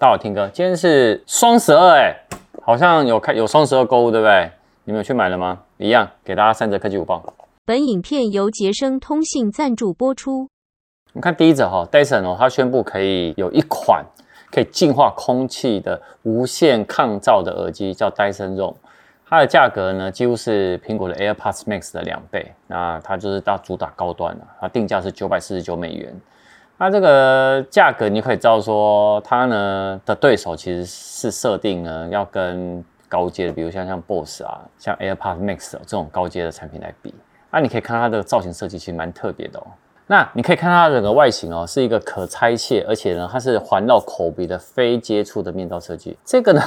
大家好，Tim 哥，今天是双十二哎，好像有开有双十二购物对不对？你们有去买了吗？一样，给大家三折科技午报。本影片由杰生通信赞助播出。我们看第一则哈，Dyson 哦，它宣布可以有一款可以净化空气的无线抗噪的耳机，叫 Dyson Roam。它的价格呢，几乎是苹果的 AirPods Max 的两倍。那它就是大主打高端了，它定价是九百四十九美元。那这个价格你可以知道说，它呢的对手其实是设定呢要跟高阶的，比如像像 Bose 啊，像 AirPods Max 这种高阶的产品来比。那你可以看它的造型设计其实蛮特别的哦。那你可以看它整个外形哦，是一个可拆卸，而且呢它是环绕口鼻的非接触的面罩设计。这个呢。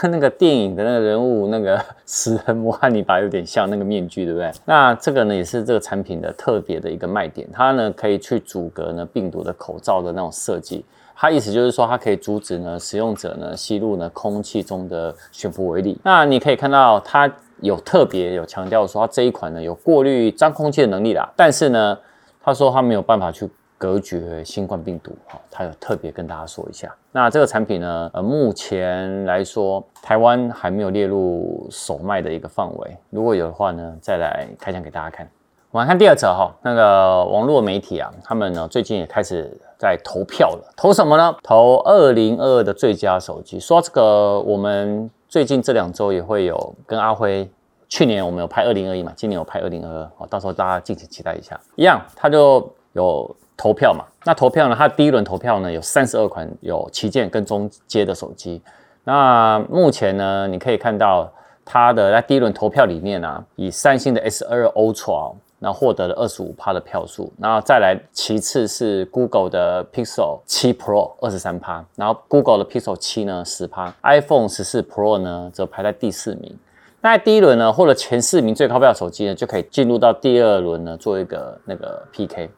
跟那个电影的那个人物，那个 食人魔汉尼拔有点像，那个面具，对不对？那这个呢，也是这个产品的特别的一个卖点。它呢，可以去阻隔呢病毒的口罩的那种设计。它意思就是说，它可以阻止呢使用者呢吸入呢空气中的悬浮微粒。那你可以看到，它有特别有强调说，它这一款呢有过滤脏空气的能力啦。但是呢，他说他没有办法去。隔绝新冠病毒，哈，他有特别跟大家说一下。那这个产品呢，呃，目前来说，台湾还没有列入首卖的一个范围。如果有的话呢，再来开箱给大家看。我们看第二则哈，那个网络媒体啊，他们呢最近也开始在投票了，投什么呢？投二零二二的最佳手机。说这个，我们最近这两周也会有跟阿辉，去年我们有拍二零二一嘛，今年有拍二零二二，到时候大家敬请期待一下。一样，他就有。投票嘛，那投票呢？它第一轮投票呢，有三十二款有旗舰跟中阶的手机。那目前呢，你可以看到它的在第一轮投票里面啊，以三星的 S2 Ultra，然后获得了二十五趴的票数。然后再来其次是 Google 的 Pixel 七 Pro 二十三趴，然后 Google 的 Pixel 七呢十趴，iPhone 十四 Pro 呢则排在第四名。那第一轮呢，获得前四名最高票手机呢，就可以进入到第二轮呢，做一个那个 PK。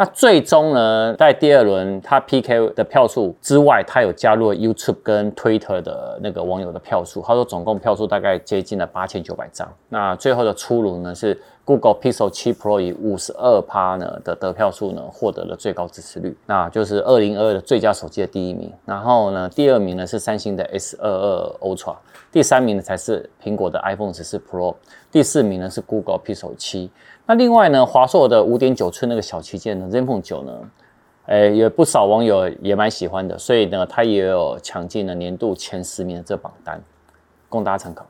那最终呢，在第二轮他 PK 的票数之外，他有加入 YouTube 跟 Twitter 的那个网友的票数。他说总共票数大概接近了八千九百张。那最后的出炉呢是 Google Pixel 7 Pro 以五十二趴呢的得票数呢获得了最高支持率，那就是二零二二的最佳手机的第一名。然后呢，第二名呢是三星的 S 二二 Ultra，第三名呢才是苹果的 iPhone 十四 Pro，第四名呢是 Google Pixel 七。那另外呢，华硕的五点九寸那个小旗舰呢，ZenFone 9呢，诶，有不少网友也蛮喜欢的，所以呢，它也有抢进了年度前十名的这榜单，供大家参考。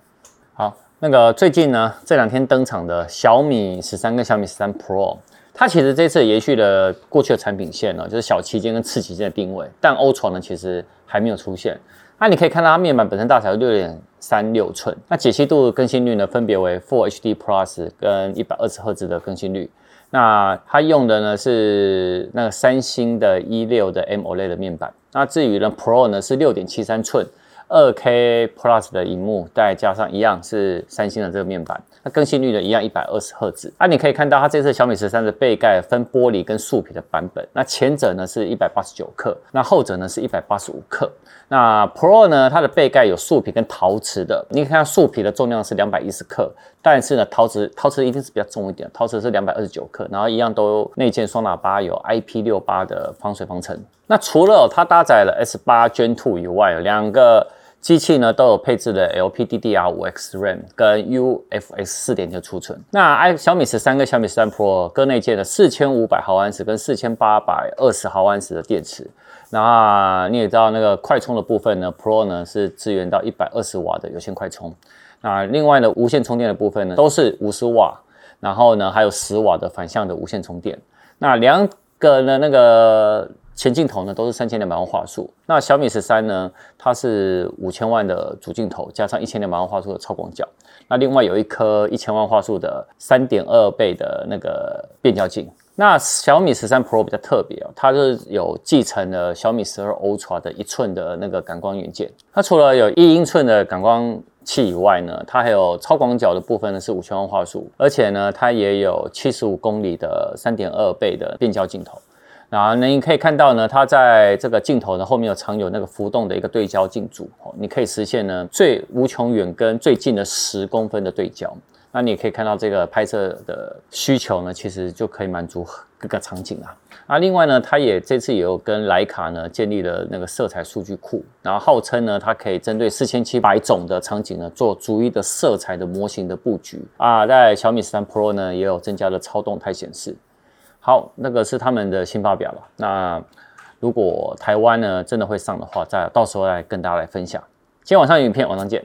好，那个最近呢，这两天登场的小米十三跟小米十三 Pro，它其实这次延续了过去的产品线呢，就是小旗舰跟次旗舰的定位，但 Ultra 呢其实还没有出现。那你可以看到它面板本身大小六点三六寸，那解析度更新率呢，分别为 Full HD Plus 跟一百二十赫兹的更新率。那它用的呢是那个三星的 E 六的 M OLED 的面板。那至于呢 Pro 呢是六点七三寸。二 K Plus 的荧幕，再加上一样是三星的这个面板，那更新率呢一样一百二十赫兹。那你可以看到它这次小米十三的背盖分玻璃跟树皮的版本，那前者呢是一百八十九克，那后者呢是一百八十五克。那 Pro 呢，它的背盖有树皮跟陶瓷的，你可以看树皮的重量是两百一十克，但是呢陶瓷陶瓷一定是比较重一点，陶瓷是两百二十九克，然后一样都内建双喇叭，有 IP 六八的防水防尘。那除了它搭载了 S 八 Gen Two 以外，两个机器呢都有配置的 LPDDR5X RAM 跟 UFS 四点九储存。那 i 小米十三跟小米十三 Pro 各内建了四千五百毫安时跟四千八百二十毫安时的电池。那你也知道那个快充的部分呢，Pro 呢是支援到一百二十瓦的有线快充。那另外呢，无线充电的部分呢都是五十瓦，然后呢还有十瓦的反向的无线充电。那两个呢那个。前镜头呢都是三千两百万画素，那小米十三呢，它是五千万的主镜头加上一千两百万画素的超广角，那另外有一颗一千万画素的三点二倍的那个变焦镜。那小米十三 Pro 比较特别哦，它是有继承了小米十二 Ultra 的一寸的那个感光元件。它除了有一英寸的感光器以外呢，它还有超广角的部分呢是五千万画素，而且呢它也有七十五公里的三点二倍的变焦镜头。然后呢，你可以看到呢，它在这个镜头呢后面有藏有那个浮动的一个对焦镜组，哦，你可以实现呢最无穷远跟最近的十公分的对焦。那你也可以看到这个拍摄的需求呢，其实就可以满足各个场景啊。啊另外呢，它也这次也有跟徕卡呢建立了那个色彩数据库，然后号称呢，它可以针对四千七百种的场景呢，做逐一的色彩的模型的布局啊。在小米十三 Pro 呢，也有增加了超动态显示。好，那个是他们的新发表了。那如果台湾呢真的会上的话，再到时候来跟大家来分享。今天晚上影片，晚上见。